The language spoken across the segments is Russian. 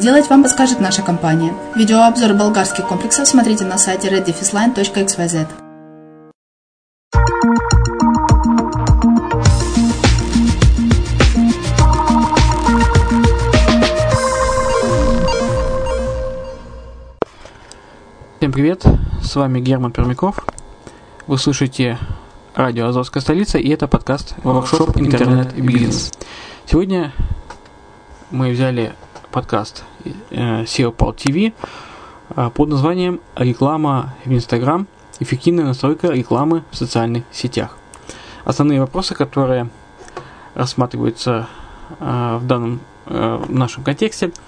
сделать, вам подскажет наша компания. Видеообзор болгарских комплексов смотрите на сайте reddefisline.xyz. Всем привет, с вами Герман Пермяков. Вы слушаете радио Азовская столица и это подкаст Workshop Интернет и Бизнес. Сегодня мы взяли подкаст э, SEO Pal TV э, под названием «Реклама в Инстаграм. Эффективная настройка рекламы в социальных сетях». Основные вопросы, которые рассматриваются э, в данном в нашем контексте –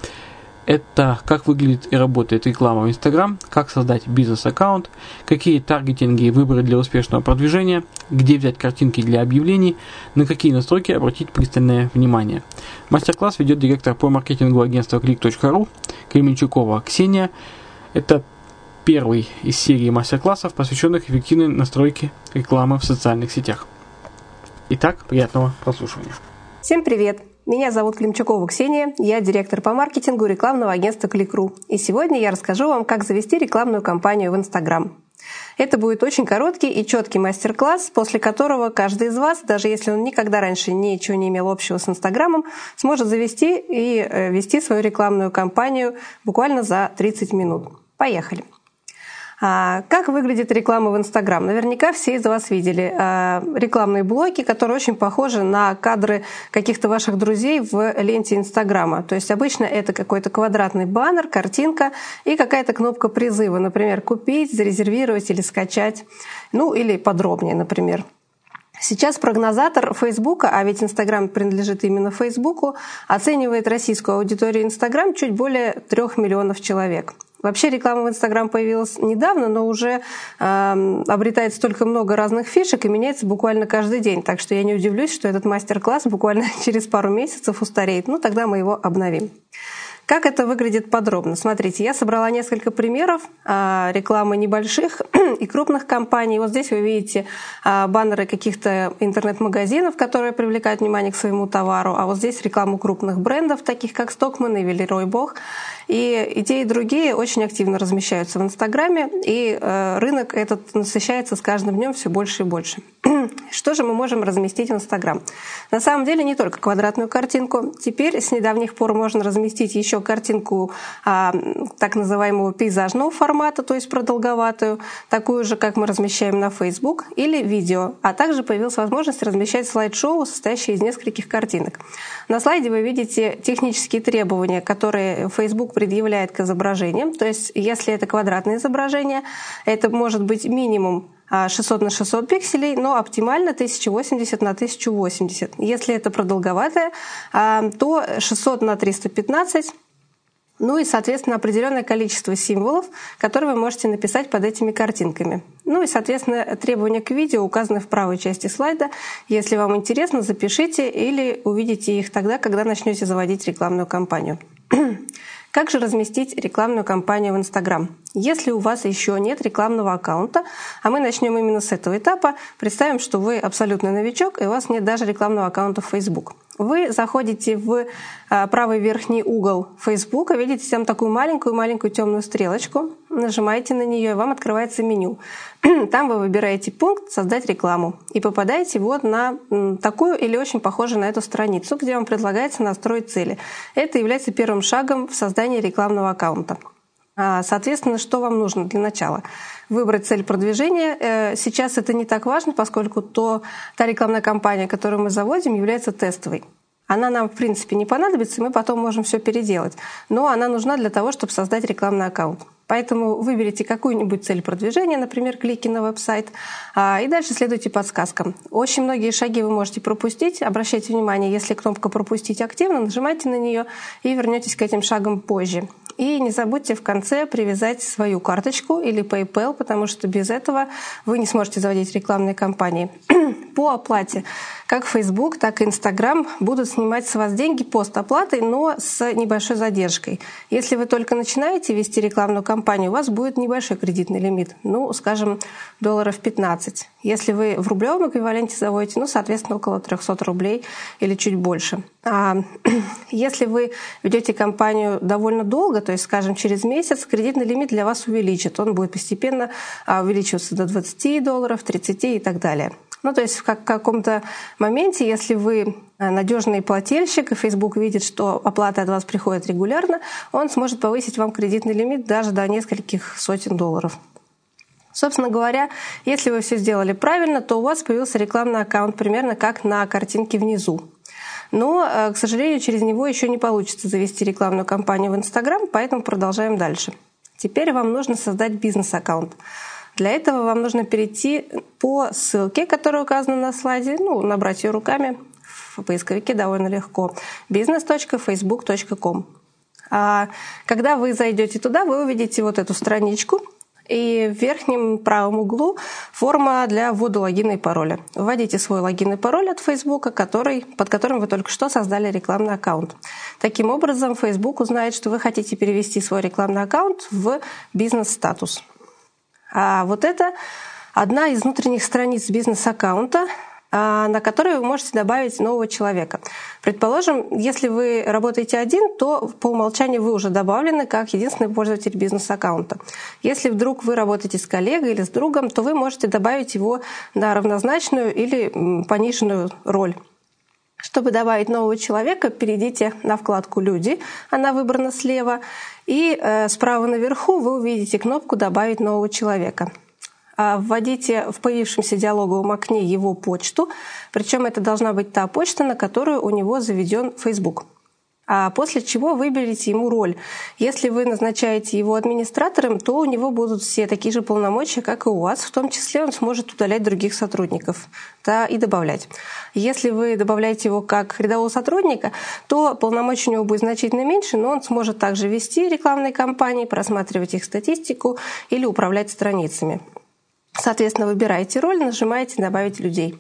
это как выглядит и работает реклама в Instagram, как создать бизнес-аккаунт, какие таргетинги выбрать для успешного продвижения, где взять картинки для объявлений, на какие настройки обратить пристальное внимание. Мастер-класс ведет директор по маркетингу агентства click.ru Кременчукова Ксения. Это первый из серии мастер-классов, посвященных эффективной настройке рекламы в социальных сетях. Итак, приятного прослушивания. Всем привет! Меня зовут Климчукова Ксения, я директор по маркетингу рекламного агентства Кликру. И сегодня я расскажу вам, как завести рекламную кампанию в Инстаграм. Это будет очень короткий и четкий мастер-класс, после которого каждый из вас, даже если он никогда раньше ничего не имел общего с Инстаграмом, сможет завести и э, вести свою рекламную кампанию буквально за 30 минут. Поехали! А, как выглядит реклама в Инстаграм? Наверняка все из вас видели а, рекламные блоки, которые очень похожи на кадры каких-то ваших друзей в ленте Инстаграма. То есть обычно это какой-то квадратный баннер, картинка и какая-то кнопка призыва, например, купить, зарезервировать или скачать, ну или подробнее, например. Сейчас прогнозатор Фейсбука, а ведь Инстаграм принадлежит именно Фейсбуку, оценивает российскую аудиторию Инстаграм чуть более трех миллионов человек. Вообще реклама в Инстаграм появилась недавно, но уже э, обретает столько много разных фишек и меняется буквально каждый день. Так что я не удивлюсь, что этот мастер-класс буквально через пару месяцев устареет. Ну, тогда мы его обновим. Как это выглядит подробно? Смотрите, я собрала несколько примеров а, рекламы небольших и крупных компаний. Вот здесь вы видите а, баннеры каких-то интернет-магазинов, которые привлекают внимание к своему товару, а вот здесь рекламу крупных брендов, таких как Stockman и Велерой Бог. И, и те, и другие очень активно размещаются в Инстаграме, и э, рынок этот насыщается с каждым днем все больше и больше. Что же мы можем разместить в Инстаграм? На самом деле не только квадратную картинку. Теперь с недавних пор можно разместить еще картинку а, так называемого пейзажного формата, то есть продолговатую, такую же, как мы размещаем на Facebook, или видео. А также появилась возможность размещать слайд-шоу, состоящее из нескольких картинок. На слайде вы видите технические требования, которые Facebook предъявляет к изображениям. То есть, если это квадратное изображение, это может быть минимум 600 на 600 пикселей, но оптимально 1080 на 1080. Если это продолговатое, а, то 600 на 315 ну и, соответственно, определенное количество символов, которые вы можете написать под этими картинками. Ну и, соответственно, требования к видео указаны в правой части слайда. Если вам интересно, запишите или увидите их тогда, когда начнете заводить рекламную кампанию. Как же разместить рекламную кампанию в Инстаграм? Если у вас еще нет рекламного аккаунта, а мы начнем именно с этого этапа, представим, что вы абсолютный новичок, и у вас нет даже рекламного аккаунта в Facebook. Вы заходите в а, правый верхний угол Facebook, видите там такую маленькую-маленькую темную стрелочку, нажимаете на нее, и вам открывается меню. Там вы выбираете пункт «Создать рекламу» и попадаете вот на такую или очень похожую на эту страницу, где вам предлагается настроить цели. Это является первым шагом в создании рекламного аккаунта. А, соответственно, что вам нужно для начала? Выбрать цель продвижения. Э, сейчас это не так важно, поскольку то, та рекламная кампания, которую мы заводим, является тестовой. Она нам, в принципе, не понадобится, и мы потом можем все переделать. Но она нужна для того, чтобы создать рекламный аккаунт. Поэтому выберите какую-нибудь цель продвижения, например, клики на веб-сайт, а, и дальше следуйте подсказкам. Очень многие шаги вы можете пропустить. Обращайте внимание, если кнопка «Пропустить» активна, нажимайте на нее и вернетесь к этим шагам позже. И не забудьте в конце привязать свою карточку или PayPal, потому что без этого вы не сможете заводить рекламные кампании. По оплате как Facebook, так и Instagram будут снимать с вас деньги постоплатой, но с небольшой задержкой. Если вы только начинаете вести рекламную кампанию, у вас будет небольшой кредитный лимит, ну, скажем, долларов 15. Если вы в рублевом эквиваленте заводите, ну, соответственно, около 300 рублей или чуть больше. А если вы ведете компанию довольно долго, то есть, скажем, через месяц, кредитный лимит для вас увеличит. Он будет постепенно а, увеличиваться до 20 долларов, 30 и так далее. Ну, то есть в каком-то моменте, если вы э, надежный плательщик, и Facebook видит, что оплата от вас приходит регулярно, он сможет повысить вам кредитный лимит даже до нескольких сотен долларов. Собственно говоря, если вы все сделали правильно, то у вас появился рекламный аккаунт примерно как на картинке внизу. Но, э, к сожалению, через него еще не получится завести рекламную кампанию в Instagram, поэтому продолжаем дальше. Теперь вам нужно создать бизнес-аккаунт. Для этого вам нужно перейти по ссылке, которая указана на слайде, ну, набрать ее руками в поисковике довольно легко. business.facebook.com. А когда вы зайдете туда, вы увидите вот эту страничку, и в верхнем правом углу форма для ввода логина и пароля. Вводите свой логин и пароль от Facebook, который, под которым вы только что создали рекламный аккаунт. Таким образом, Facebook узнает, что вы хотите перевести свой рекламный аккаунт в бизнес-статус. А вот это одна из внутренних страниц бизнес-аккаунта, а, на которой вы можете добавить нового человека. Предположим, если вы работаете один, то по умолчанию вы уже добавлены как единственный пользователь бизнес-аккаунта. Если вдруг вы работаете с коллегой или с другом, то вы можете добавить его на равнозначную или пониженную роль. Чтобы добавить нового человека, перейдите на вкладку «Люди», она выбрана слева, и э, справа наверху вы увидите кнопку «Добавить нового человека». А, вводите в появившемся диалоговом окне его почту, причем это должна быть та почта, на которую у него заведен Facebook после чего выберите ему роль. Если вы назначаете его администратором, то у него будут все такие же полномочия, как и у вас, в том числе он сможет удалять других сотрудников да, и добавлять. Если вы добавляете его как рядового сотрудника, то полномочий у него будет значительно меньше, но он сможет также вести рекламные кампании, просматривать их статистику или управлять страницами. Соответственно, выбираете роль, нажимаете «Добавить людей».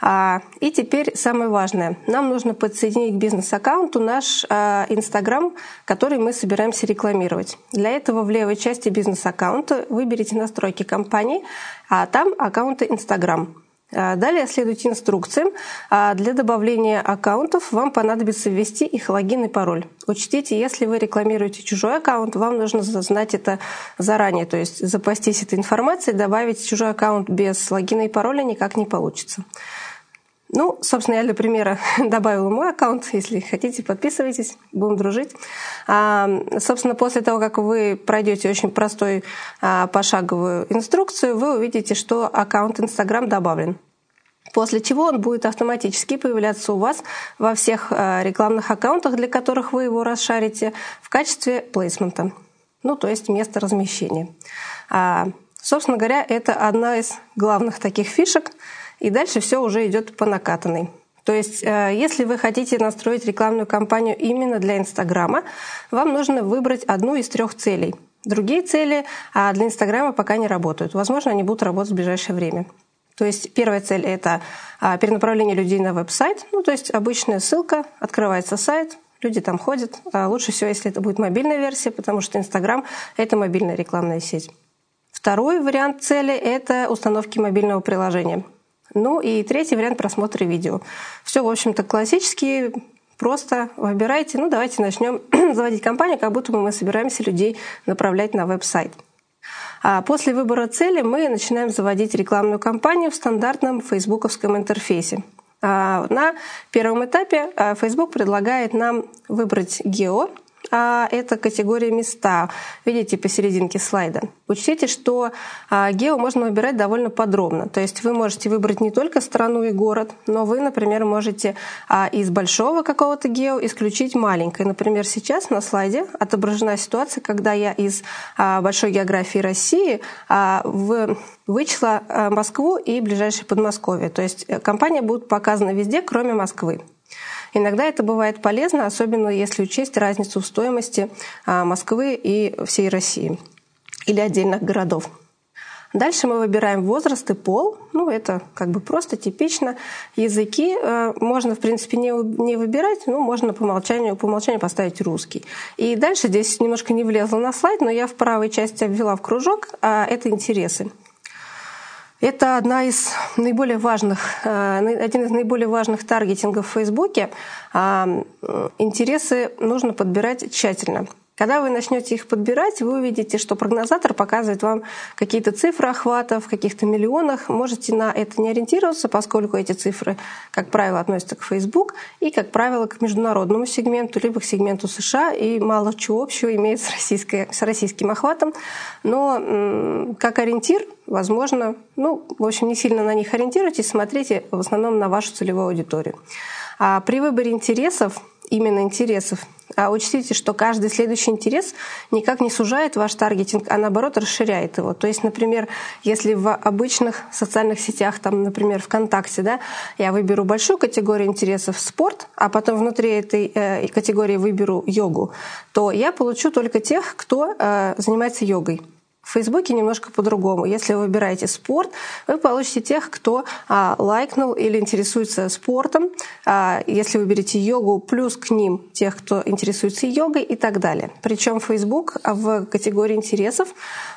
А, и теперь самое важное. Нам нужно подсоединить к бизнес-аккаунту наш а, Инстаграм, который мы собираемся рекламировать. Для этого в левой части бизнес-аккаунта выберите настройки компании, а там аккаунты Инстаграм. Далее следуйте инструкциям. Для добавления аккаунтов вам понадобится ввести их логин и пароль. Учтите, если вы рекламируете чужой аккаунт, вам нужно знать это заранее. То есть запастись этой информацией, добавить чужой аккаунт без логина и пароля никак не получится. Ну, собственно, я для примера добавила мой аккаунт. Если хотите, подписывайтесь, будем дружить. А, собственно, после того, как вы пройдете очень простой а, пошаговую инструкцию, вы увидите, что аккаунт Instagram добавлен. После чего он будет автоматически появляться у вас во всех а, рекламных аккаунтах, для которых вы его расшарите, в качестве плейсмента. Ну, то есть место размещения. А, собственно говоря, это одна из главных таких фишек – и дальше все уже идет по накатанной. То есть, э, если вы хотите настроить рекламную кампанию именно для Инстаграма, вам нужно выбрать одну из трех целей. Другие цели а для Инстаграма пока не работают. Возможно, они будут работать в ближайшее время. То есть первая цель — это а, перенаправление людей на веб-сайт. Ну, то есть обычная ссылка, открывается сайт, люди там ходят. А лучше всего, если это будет мобильная версия, потому что Инстаграм — это мобильная рекламная сеть. Второй вариант цели — это установки мобильного приложения. Ну и третий вариант просмотра видео. Все, в общем-то, классические, просто выбирайте. Ну, давайте начнем заводить компанию, как будто бы мы собираемся людей направлять на веб-сайт. А после выбора цели мы начинаем заводить рекламную кампанию в стандартном фейсбуковском интерфейсе. А на первом этапе а, Facebook предлагает нам выбрать гео, а это категория места. Видите посерединке слайда. Учтите, что а, гео можно выбирать довольно подробно. То есть вы можете выбрать не только страну и город, но вы, например, можете а, из большого какого-то гео исключить маленькое. Например, сейчас на слайде отображена ситуация, когда я из а, большой географии России вычла Москву и ближайшее Подмосковье. То есть э, компания будет показана везде, кроме Москвы. Иногда это бывает полезно, особенно если учесть разницу в стоимости а, Москвы и всей России или отдельных городов. Дальше мы выбираем возраст и пол. Ну, это как бы просто типично. Языки э, можно, в принципе, не, не выбирать, но можно по умолчанию, по умолчанию поставить русский. И дальше здесь немножко не влезла на слайд, но я в правой части обвела в кружок, а это интересы. Это одна из наиболее важных, э, один из наиболее важных таргетингов в Фейсбуке. А, интересы нужно подбирать тщательно. Когда вы начнете их подбирать, вы увидите, что прогнозатор показывает вам какие-то цифры охвата в каких-то миллионах. Можете на это не ориентироваться, поскольку эти цифры, как правило, относятся к Facebook и, как правило, к международному сегменту, либо к сегменту США, и мало чего общего имеет с, с российским охватом. Но как ориентир, возможно, ну, в общем, не сильно на них ориентируйтесь, смотрите в основном на вашу целевую аудиторию. А при выборе интересов именно интересов. А учтите, что каждый следующий интерес никак не сужает ваш таргетинг, а наоборот расширяет его. То есть, например, если в обычных социальных сетях, там, например, ВКонтакте, да, я выберу большую категорию интересов спорт, а потом внутри этой э, категории выберу йогу, то я получу только тех, кто э, занимается йогой. В Фейсбуке немножко по-другому. Если вы выбираете спорт, вы получите тех, кто а, лайкнул или интересуется спортом. А, если вы берете йогу, плюс к ним тех, кто интересуется йогой и так далее. Причем Facebook в категории интересов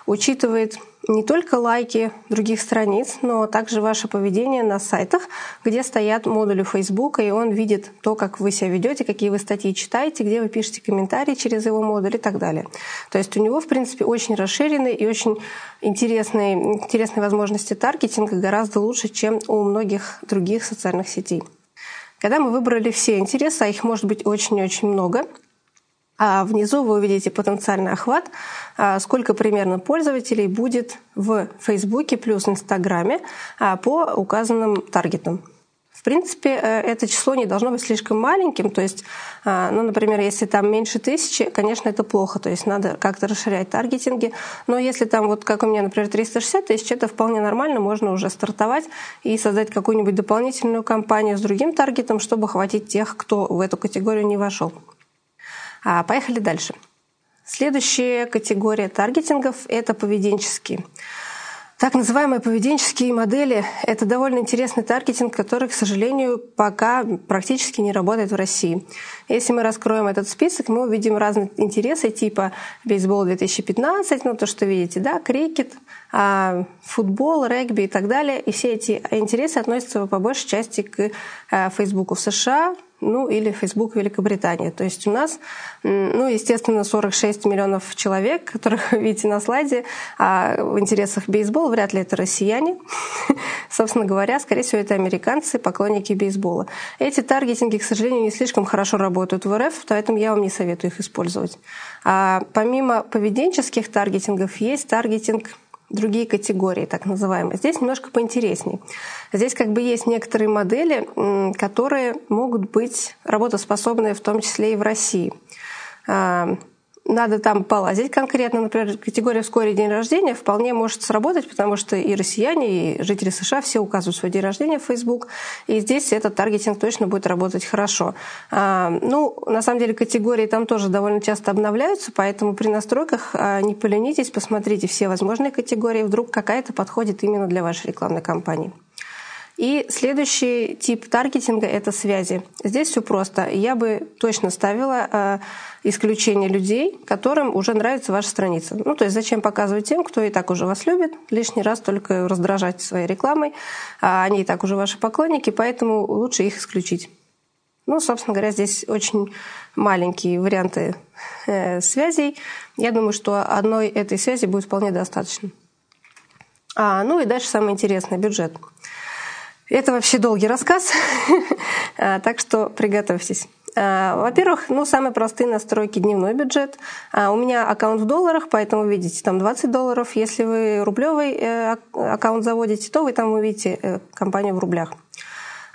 учитывает не только лайки других страниц, но также ваше поведение на сайтах, где стоят модули Facebook, и он видит то, как вы себя ведете, какие вы статьи читаете, где вы пишете комментарии через его модуль и так далее. То есть у него, в принципе, очень расширенные и очень интересные, интересные возможности таргетинга гораздо лучше, чем у многих других социальных сетей. Когда мы выбрали все интересы, а их может быть очень-очень много, а внизу вы увидите потенциальный охват, а, сколько примерно пользователей будет в Фейсбуке плюс Инстаграме а, по указанным таргетам. В принципе, э, это число не должно быть слишком маленьким. То есть, а, ну, например, если там меньше тысячи, конечно, это плохо. То есть надо как-то расширять таргетинги. Но если там, вот как у меня, например, 360 тысяч, это вполне нормально. Можно уже стартовать и создать какую-нибудь дополнительную кампанию с другим таргетом, чтобы хватить тех, кто в эту категорию не вошел. А, поехали дальше. Следующая категория таргетингов – это поведенческие. Так называемые поведенческие модели – это довольно интересный таргетинг, который, к сожалению, пока практически не работает в России. Если мы раскроем этот список, мы увидим разные интересы типа бейсбол 2015, ну то, что видите, да, крикет, а, футбол, регби и так далее. И все эти интересы относятся по большей части к а, Фейсбуку в США, ну или Facebook Великобритания. То есть у нас, ну, естественно, 46 миллионов человек, которых вы видите на слайде, а в интересах бейсбола вряд ли это россияне. Собственно говоря, скорее всего, это американцы, поклонники бейсбола. Эти таргетинги, к сожалению, не слишком хорошо работают в РФ, поэтому я вам не советую их использовать. А помимо поведенческих таргетингов есть таргетинг другие категории, так называемые. Здесь немножко поинтереснее. Здесь как бы есть некоторые модели, которые могут быть работоспособны в том числе и в России. Надо там полазить конкретно. Например, категория «вскоре день рождения» вполне может сработать, потому что и россияне, и жители США все указывают свой день рождения в Facebook, и здесь этот таргетинг точно будет работать хорошо. А, ну, на самом деле категории там тоже довольно часто обновляются, поэтому при настройках а, не поленитесь, посмотрите все возможные категории, вдруг какая-то подходит именно для вашей рекламной кампании. И следующий тип таргетинга — это связи. Здесь все просто. Я бы точно ставила э, исключение людей, которым уже нравится ваша страница. Ну, то есть зачем показывать тем, кто и так уже вас любит, лишний раз только раздражать своей рекламой, а они и так уже ваши поклонники, поэтому лучше их исключить. Ну, собственно говоря, здесь очень маленькие варианты э, связей. Я думаю, что одной этой связи будет вполне достаточно. А, ну и дальше самое интересное — бюджет. Это вообще долгий рассказ, а, так что приготовьтесь. А, во-первых, ну, самые простые настройки дневной бюджет. А, у меня аккаунт в долларах, поэтому видите там 20 долларов. Если вы рублевый э, аккаунт заводите, то вы там увидите э, компанию в рублях.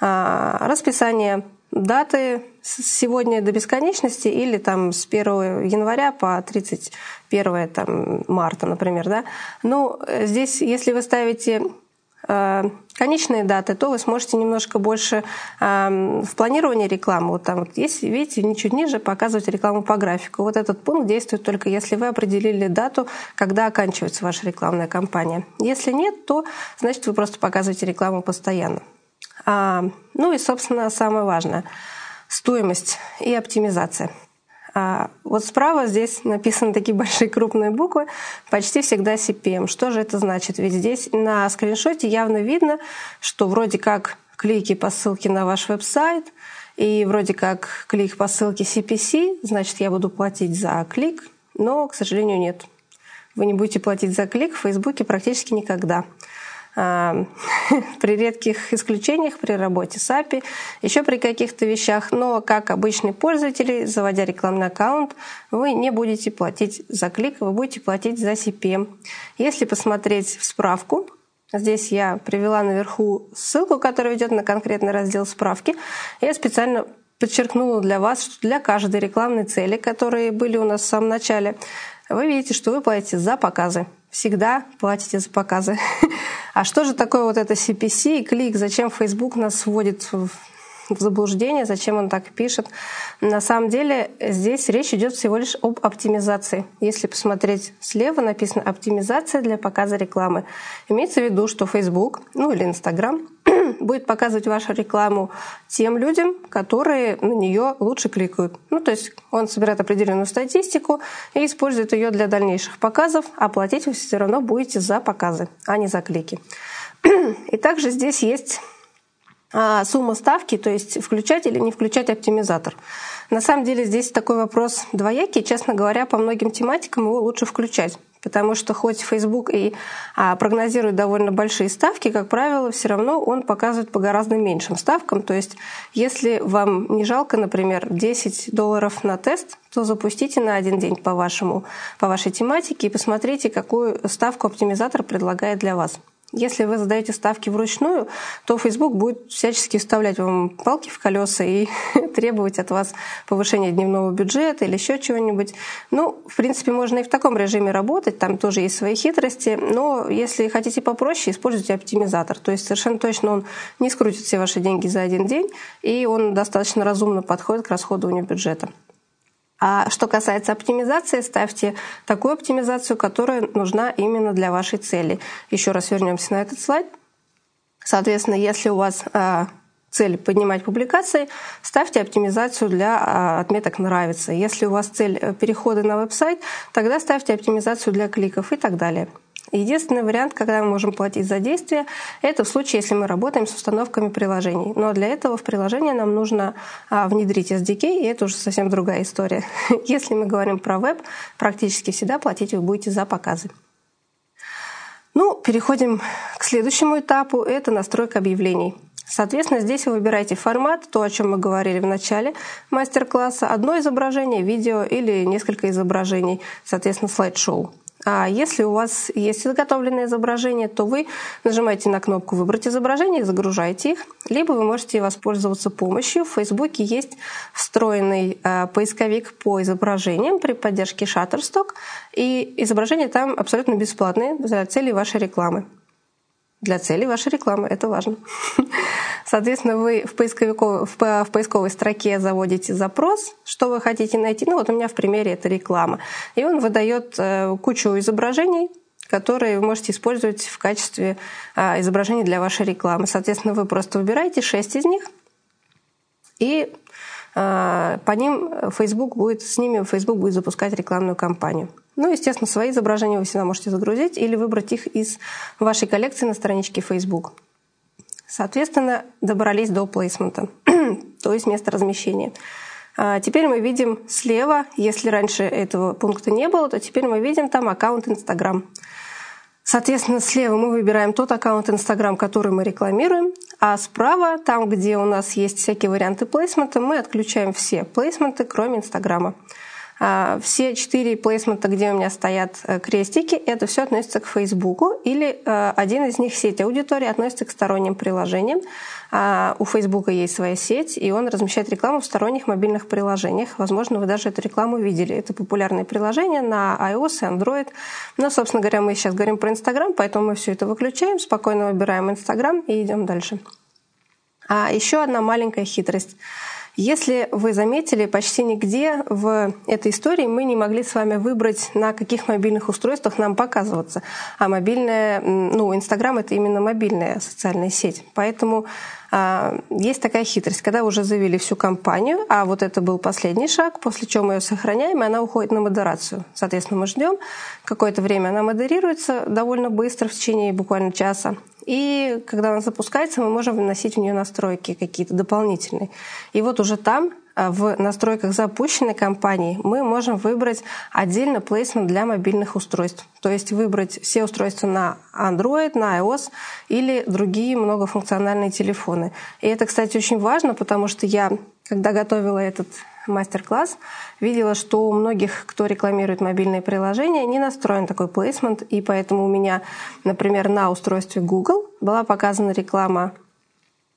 Расписание даты сегодня до бесконечности или там с 1 января по 31 там, марта, например. Да? Ну, э, здесь, если вы ставите конечные даты, то вы сможете немножко больше э, в планировании рекламы. Вот там вот есть, видите, чуть ниже показывать рекламу по графику. Вот этот пункт действует только если вы определили дату, когда оканчивается ваша рекламная кампания. Если нет, то значит вы просто показываете рекламу постоянно. А, ну и, собственно, самое важное — стоимость и оптимизация. А вот справа здесь написаны такие большие крупные буквы, почти всегда CPM. Что же это значит? Ведь здесь на скриншоте явно видно, что вроде как клики по ссылке на ваш веб-сайт, и вроде как клик по ссылке CPC, значит, я буду платить за клик, но, к сожалению, нет. Вы не будете платить за клик в Фейсбуке практически никогда. При редких исключениях при работе с API, еще при каких-то вещах. Но как обычный пользователь, заводя рекламный аккаунт, вы не будете платить за клик, вы будете платить за CPM. Если посмотреть в справку, здесь я привела наверху ссылку, которая ведет на конкретный раздел справки. Я специально подчеркнула для вас, что для каждой рекламной цели, которые были у нас в самом начале, вы видите, что вы платите за показы всегда платите за показы. А что же такое вот это CPC и клик? Зачем Facebook нас вводит в в заблуждение, зачем он так пишет. На самом деле здесь речь идет всего лишь об оптимизации. Если посмотреть слева, написано «оптимизация для показа рекламы». Имеется в виду, что Facebook, ну или Instagram, будет показывать вашу рекламу тем людям, которые на нее лучше кликают. Ну, то есть он собирает определенную статистику и использует ее для дальнейших показов, а платить вы все равно будете за показы, а не за клики. И также здесь есть а, сумма ставки, то есть включать или не включать оптимизатор. На самом деле здесь такой вопрос двоякий. Честно говоря, по многим тематикам его лучше включать. Потому что хоть Facebook и а, прогнозирует довольно большие ставки, как правило, все равно он показывает по гораздо меньшим ставкам. То есть, если вам не жалко, например, 10 долларов на тест, то запустите на один день по, вашему, по вашей тематике и посмотрите, какую ставку оптимизатор предлагает для вас. Если вы задаете ставки вручную, то Facebook будет всячески вставлять вам палки в колеса и требовать от вас повышения дневного бюджета или еще чего-нибудь. Ну, в принципе, можно и в таком режиме работать, там тоже есть свои хитрости, но если хотите попроще, используйте оптимизатор. То есть совершенно точно он не скрутит все ваши деньги за один день, и он достаточно разумно подходит к расходованию бюджета. А что касается оптимизации, ставьте такую оптимизацию, которая нужна именно для вашей цели. Еще раз вернемся на этот слайд. Соответственно, если у вас а, цель поднимать публикации, ставьте оптимизацию для а, отметок «нравится». Если у вас цель э, перехода на веб-сайт, тогда ставьте оптимизацию для кликов и так далее. Единственный вариант, когда мы можем платить за действие, это в случае, если мы работаем с установками приложений. Но для этого в приложение нам нужно а, внедрить SDK, и это уже совсем другая история. Если мы говорим про веб, практически всегда платить вы будете за показы. Ну, переходим к следующему этапу. Это настройка объявлений. Соответственно, здесь вы выбираете формат, то, о чем мы говорили в начале мастер-класса, одно изображение, видео или несколько изображений, соответственно, слайд-шоу. А если у вас есть заготовленное изображение, то вы нажимаете на кнопку «Выбрать изображение» и загружаете их. Либо вы можете воспользоваться помощью. В Фейсбуке есть встроенный э, поисковик по изображениям при поддержке Shutterstock. И изображения там абсолютно бесплатные для целей вашей рекламы для целей вашей рекламы. Это важно. Соответственно, вы в, поисковиковой, в, поисковой строке заводите запрос, что вы хотите найти. Ну вот у меня в примере это реклама. И он выдает э, кучу изображений, которые вы можете использовать в качестве э, изображений для вашей рекламы. Соответственно, вы просто выбираете 6 из них и э, по ним Facebook будет, с ними Facebook будет запускать рекламную кампанию. Ну, естественно, свои изображения вы всегда можете загрузить или выбрать их из вашей коллекции на страничке Facebook. Соответственно, добрались до плейсмента, то есть места размещения. А теперь мы видим слева, если раньше этого пункта не было, то теперь мы видим там аккаунт Instagram. Соответственно, слева мы выбираем тот аккаунт Instagram, который мы рекламируем, а справа, там, где у нас есть всякие варианты плейсмента, мы отключаем все плейсменты, кроме Инстаграма. А, все четыре плейсмента, где у меня стоят э, крестики, это все относится к Фейсбуку, или э, один из них, сеть аудитории, относится к сторонним приложениям. А, у Фейсбука есть своя сеть, и он размещает рекламу в сторонних мобильных приложениях. Возможно, вы даже эту рекламу видели. Это популярные приложения на iOS и Android. Но, собственно говоря, мы сейчас говорим про Инстаграм, поэтому мы все это выключаем, спокойно выбираем Инстаграм и идем дальше. А еще одна маленькая хитрость – если вы заметили, почти нигде в этой истории мы не могли с вами выбрать, на каких мобильных устройствах нам показываться. А мобильная, ну, Инстаграм — это именно мобильная социальная сеть. Поэтому есть такая хитрость. Когда уже завели всю компанию, а вот это был последний шаг, после чего мы ее сохраняем, и она уходит на модерацию. Соответственно, мы ждем. Какое-то время она модерируется довольно быстро, в течение буквально часа. И когда она запускается, мы можем вносить в нее настройки какие-то дополнительные. И вот уже там а, в настройках запущенной компании мы можем выбрать отдельно плейсмент для мобильных устройств. То есть выбрать все устройства на Android, на iOS или другие многофункциональные телефоны. И это, кстати, очень важно, потому что я, когда готовила этот мастер-класс, видела, что у многих, кто рекламирует мобильные приложения, не настроен такой плейсмент, и поэтому у меня, например, на устройстве Google была показана реклама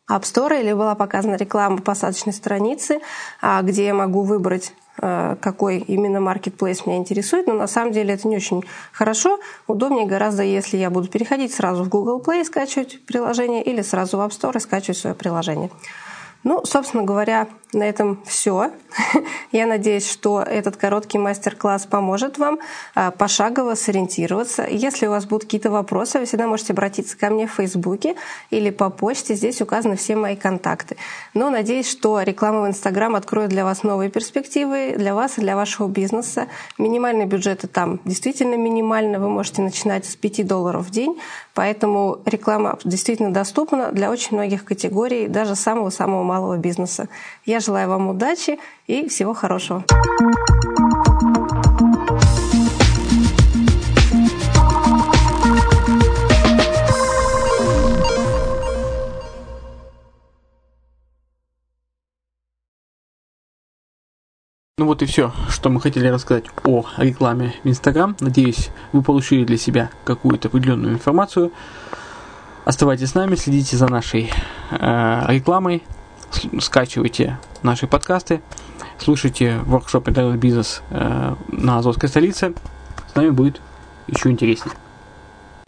App Store или была показана реклама посадочной страницы, а, где я могу выбрать а, какой именно marketplace меня интересует, но на самом деле это не очень хорошо. Удобнее гораздо, если я буду переходить сразу в Google Play и скачивать приложение или сразу в App Store и скачивать свое приложение. Ну, собственно говоря, на этом все. Я надеюсь, что этот короткий мастер-класс поможет вам а, пошагово сориентироваться. Если у вас будут какие-то вопросы, вы всегда можете обратиться ко мне в Фейсбуке или по почте. Здесь указаны все мои контакты. Но надеюсь, что реклама в Инстаграм откроет для вас новые перспективы, для вас и для вашего бизнеса. Минимальный бюджет там действительно минимальный. Вы можете начинать с 5 долларов в день. Поэтому реклама действительно доступна для очень многих категорий, даже самого-самого малого бизнеса. Я желаю вам удачи и всего хорошего. Ну вот и все, что мы хотели рассказать о рекламе в Инстаграм. Надеюсь, вы получили для себя какую-то определенную информацию. Оставайтесь с нами, следите за нашей э, рекламой, скачивайте наши подкасты, слушайте воркшоп интернет-бизнес э, на Азовской столице. С нами будет еще интереснее.